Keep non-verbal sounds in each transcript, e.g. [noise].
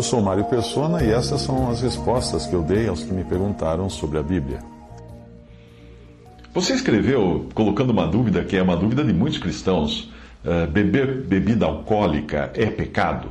Eu sou Mário Persona e essas são as respostas que eu dei aos que me perguntaram sobre a Bíblia. Você escreveu colocando uma dúvida que é uma dúvida de muitos cristãos: uh, beber bebida alcoólica é pecado?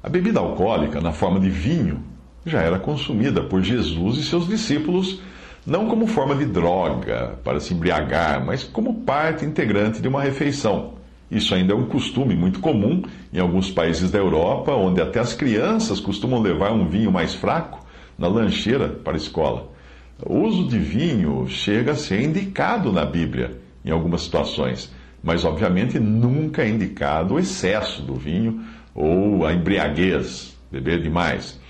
A bebida alcoólica, na forma de vinho, já era consumida por Jesus e seus discípulos, não como forma de droga para se embriagar, mas como parte integrante de uma refeição. Isso ainda é um costume muito comum em alguns países da Europa, onde até as crianças costumam levar um vinho mais fraco na lancheira para a escola. O uso de vinho chega a ser indicado na Bíblia em algumas situações, mas obviamente nunca é indicado o excesso do vinho ou a embriaguez, beber demais.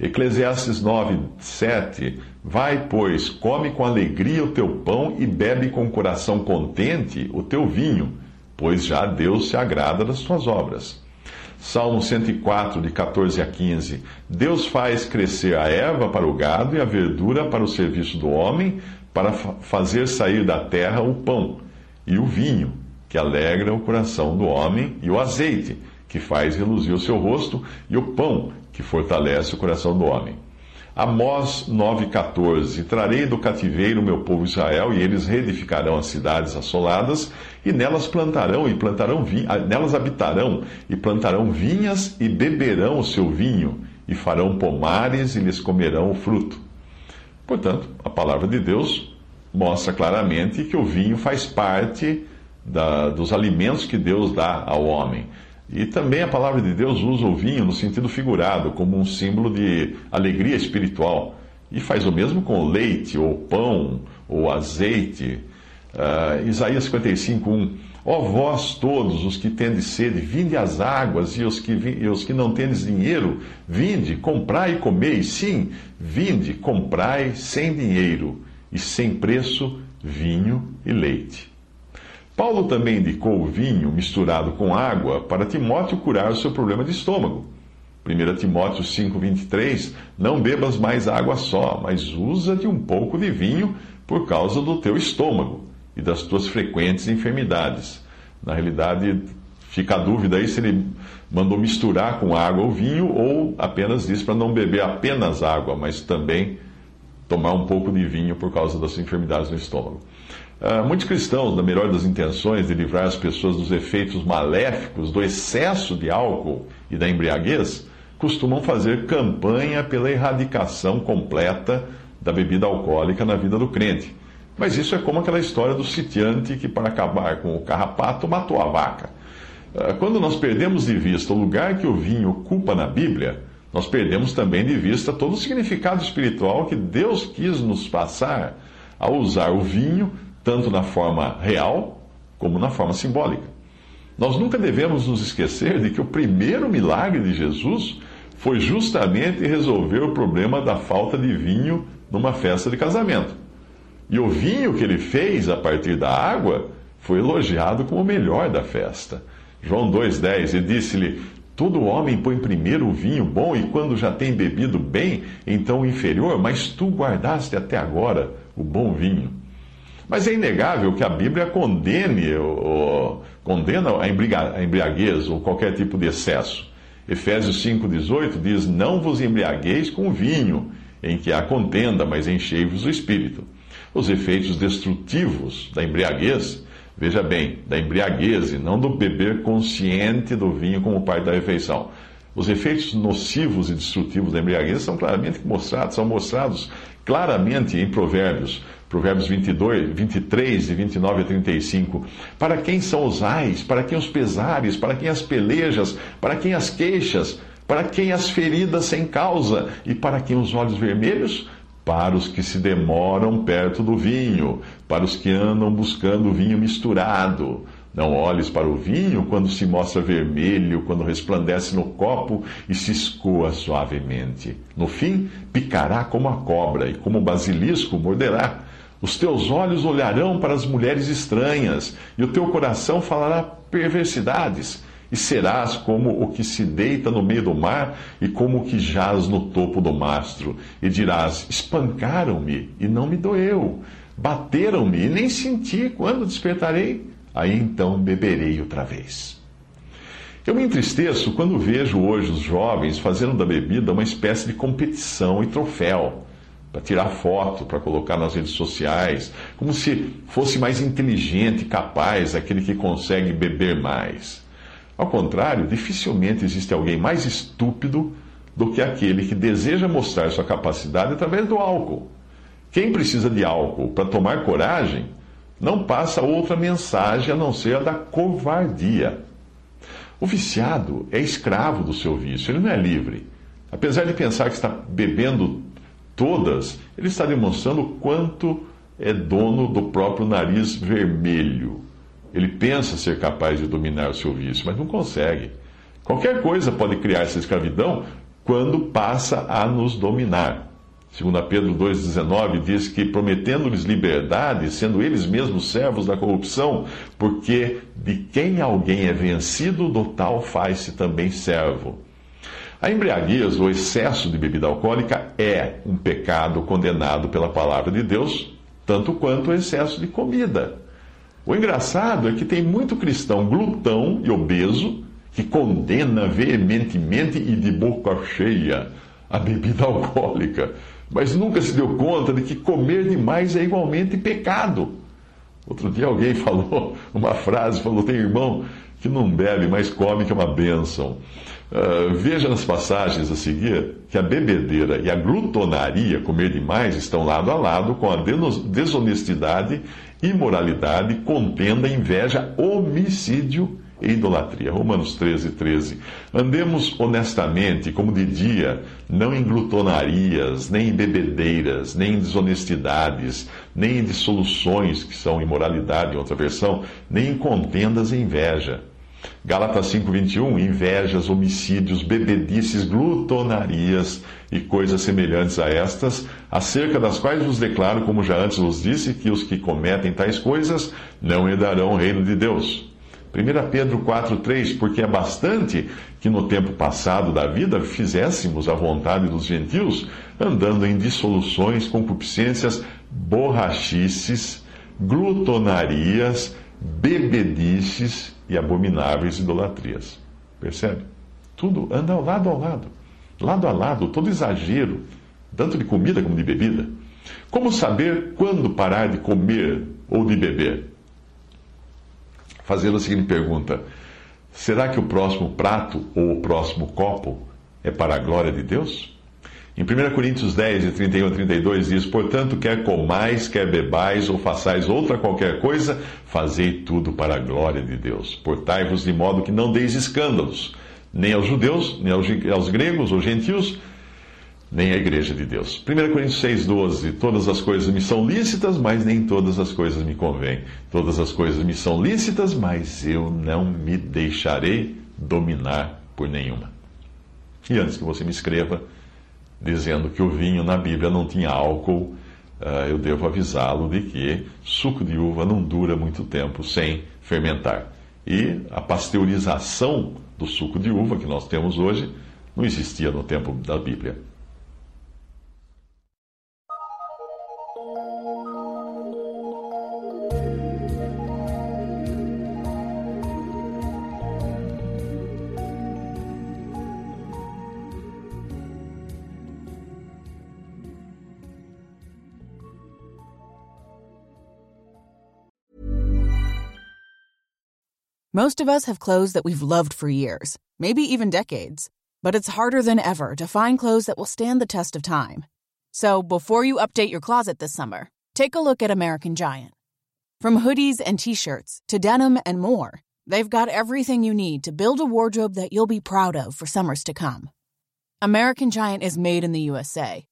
Eclesiastes 9, 7 Vai, pois, come com alegria o teu pão e bebe com coração contente o teu vinho pois já Deus se agrada das tuas obras. Salmo 104, de 14 a 15. Deus faz crescer a erva para o gado e a verdura para o serviço do homem, para fazer sair da terra o pão e o vinho, que alegra o coração do homem, e o azeite, que faz reluzir o seu rosto, e o pão, que fortalece o coração do homem. Amós 9,14: Trarei do cativeiro meu povo Israel, e eles reedificarão as cidades assoladas, e nelas plantarão e plantarão ah, nelas habitarão e plantarão vinhas e beberão o seu vinho, e farão pomares e lhes comerão o fruto. Portanto, a palavra de Deus mostra claramente que o vinho faz parte da, dos alimentos que Deus dá ao homem. E também a palavra de Deus usa o vinho no sentido figurado, como um símbolo de alegria espiritual. E faz o mesmo com leite, ou pão, ou azeite. Uh, Isaías 55, 1. Ó vós todos os que tendes sede, vinde às águas, e os que, e os que não tendes dinheiro, vinde, comprai e comei. Sim, vinde, comprai sem dinheiro e sem preço vinho e leite. Paulo também indicou o vinho misturado com água para Timóteo curar o seu problema de estômago. 1 Timóteo 5,23: Não bebas mais água só, mas usa de um pouco de vinho por causa do teu estômago e das tuas frequentes enfermidades. Na realidade, fica a dúvida aí se ele mandou misturar com água o vinho ou apenas disse para não beber apenas água, mas também tomar um pouco de vinho por causa das enfermidades no estômago. Uh, muitos cristãos, na melhor das intenções de livrar as pessoas dos efeitos maléficos do excesso de álcool e da embriaguez, costumam fazer campanha pela erradicação completa da bebida alcoólica na vida do crente. Mas isso é como aquela história do sitiante que, para acabar com o carrapato, matou a vaca. Uh, quando nós perdemos de vista o lugar que o vinho ocupa na Bíblia, nós perdemos também de vista todo o significado espiritual que Deus quis nos passar ao usar o vinho tanto na forma real como na forma simbólica. Nós nunca devemos nos esquecer de que o primeiro milagre de Jesus foi justamente resolver o problema da falta de vinho numa festa de casamento. E o vinho que ele fez a partir da água foi elogiado como o melhor da festa. João 2,10, e disse-lhe: Todo homem põe primeiro o vinho bom, e quando já tem bebido bem, então o inferior, mas tu guardaste até agora o bom vinho. Mas é inegável que a Bíblia condene, condena a embriaguez ou qualquer tipo de excesso. Efésios 5,18 diz: Não vos embriagueis com vinho, em que há contenda, mas enchei-vos o espírito. Os efeitos destrutivos da embriaguez, veja bem, da embriaguez e não do beber consciente do vinho como parte da refeição. Os efeitos nocivos e destrutivos da embriaguez são claramente mostrados, são mostrados claramente em Provérbios. Provérbios 22, 23 e 29 a 35. Para quem são os ais? Para quem os pesares? Para quem as pelejas? Para quem as queixas? Para quem as feridas sem causa? E para quem os olhos vermelhos? Para os que se demoram perto do vinho, para os que andam buscando vinho misturado, Não olhes para o vinho quando se mostra vermelho, quando resplandece no copo e se escoa suavemente. No fim, picará como a cobra e como o basilisco morderá. Os teus olhos olharão para as mulheres estranhas e o teu coração falará perversidades. E serás como o que se deita no meio do mar e como o que jaz no topo do mastro. E dirás: Espancaram-me e não me doeu. Bateram-me e nem senti quando despertarei aí então beberei outra vez. Eu me entristeço quando vejo hoje os jovens fazendo da bebida uma espécie de competição e troféu, para tirar foto, para colocar nas redes sociais, como se fosse mais inteligente e capaz aquele que consegue beber mais. Ao contrário, dificilmente existe alguém mais estúpido do que aquele que deseja mostrar sua capacidade através do álcool. Quem precisa de álcool para tomar coragem não passa outra mensagem a não ser a da covardia. O viciado é escravo do seu vício, ele não é livre. Apesar de pensar que está bebendo todas, ele está demonstrando quanto é dono do próprio nariz vermelho. Ele pensa ser capaz de dominar o seu vício, mas não consegue. Qualquer coisa pode criar essa escravidão quando passa a nos dominar. Segundo Pedro 2,19 diz que prometendo-lhes liberdade, sendo eles mesmos servos da corrupção, porque de quem alguém é vencido, do tal faz-se também servo. A embriaguez, ou excesso de bebida alcoólica, é um pecado condenado pela palavra de Deus, tanto quanto o excesso de comida. O engraçado é que tem muito cristão glutão e obeso que condena veementemente e de boca cheia a bebida [laughs] alcoólica mas nunca se deu conta de que comer demais é igualmente pecado. Outro dia alguém [laughs] falou uma frase, falou, tem irmão que não bebe, mas come, que é uma bênção. Uh, veja nas passagens a seguir que a bebedeira e a glutonaria, comer demais, estão lado a lado com a desonestidade, imoralidade, contenda, inveja, homicídio e idolatria. Romanos 13, 13. Andemos honestamente, como de dia, não em glutonarias, nem em bebedeiras, nem em desonestidades, nem em dissoluções, que são imoralidade, em outra versão, nem em contendas e inveja. Gálatas 5:21 invejas, homicídios, bebedices, glutonarias e coisas semelhantes a estas, acerca das quais vos declaro, como já antes vos disse, que os que cometem tais coisas não herdarão o reino de Deus. 1 Pedro 4,3: Porque é bastante que no tempo passado da vida fizéssemos a vontade dos gentios, andando em dissoluções, concupiscências, borrachices, glutonarias, bebedices e abomináveis idolatrias. Percebe? Tudo anda lado ao lado, lado a lado, todo exagero, tanto de comida como de bebida. Como saber quando parar de comer ou de beber? Fazendo a seguinte pergunta: será que o próximo prato ou o próximo copo é para a glória de Deus? Em 1 Coríntios 10, de 31 a 32 diz: Portanto, quer comais, quer bebais ou façais outra qualquer coisa, fazei tudo para a glória de Deus. Portai-vos de modo que não deis escândalos, nem aos judeus, nem aos gregos ou gentios, nem a igreja de Deus. 1 Coríntios 6,12: Todas as coisas me são lícitas, mas nem todas as coisas me convêm. Todas as coisas me são lícitas, mas eu não me deixarei dominar por nenhuma. E antes que você me escreva dizendo que o vinho na Bíblia não tinha álcool, eh, eu devo avisá-lo de que suco de uva não dura muito tempo sem fermentar. E a pasteurização do suco de uva que nós temos hoje não existia no tempo da Bíblia. Most of us have clothes that we've loved for years, maybe even decades. But it's harder than ever to find clothes that will stand the test of time. So before you update your closet this summer, take a look at American Giant. From hoodies and t shirts to denim and more, they've got everything you need to build a wardrobe that you'll be proud of for summers to come. American Giant is made in the USA.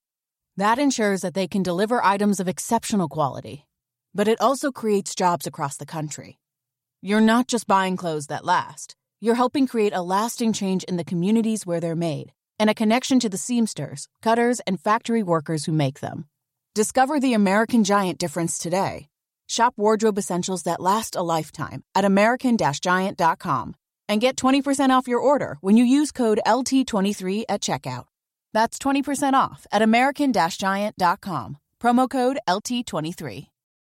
That ensures that they can deliver items of exceptional quality, but it also creates jobs across the country You're not just buying clothes that last, you're helping create a lasting change in the communities where they're made and a connection to the seamsters, cutters, and factory workers who make them. Discover the American Giant difference today. Shop wardrobe essentials that last a lifetime at American Giant.com and get 20% off your order when you use code LT23 at checkout. That's 20% off at American Giant.com. Promo code LT23.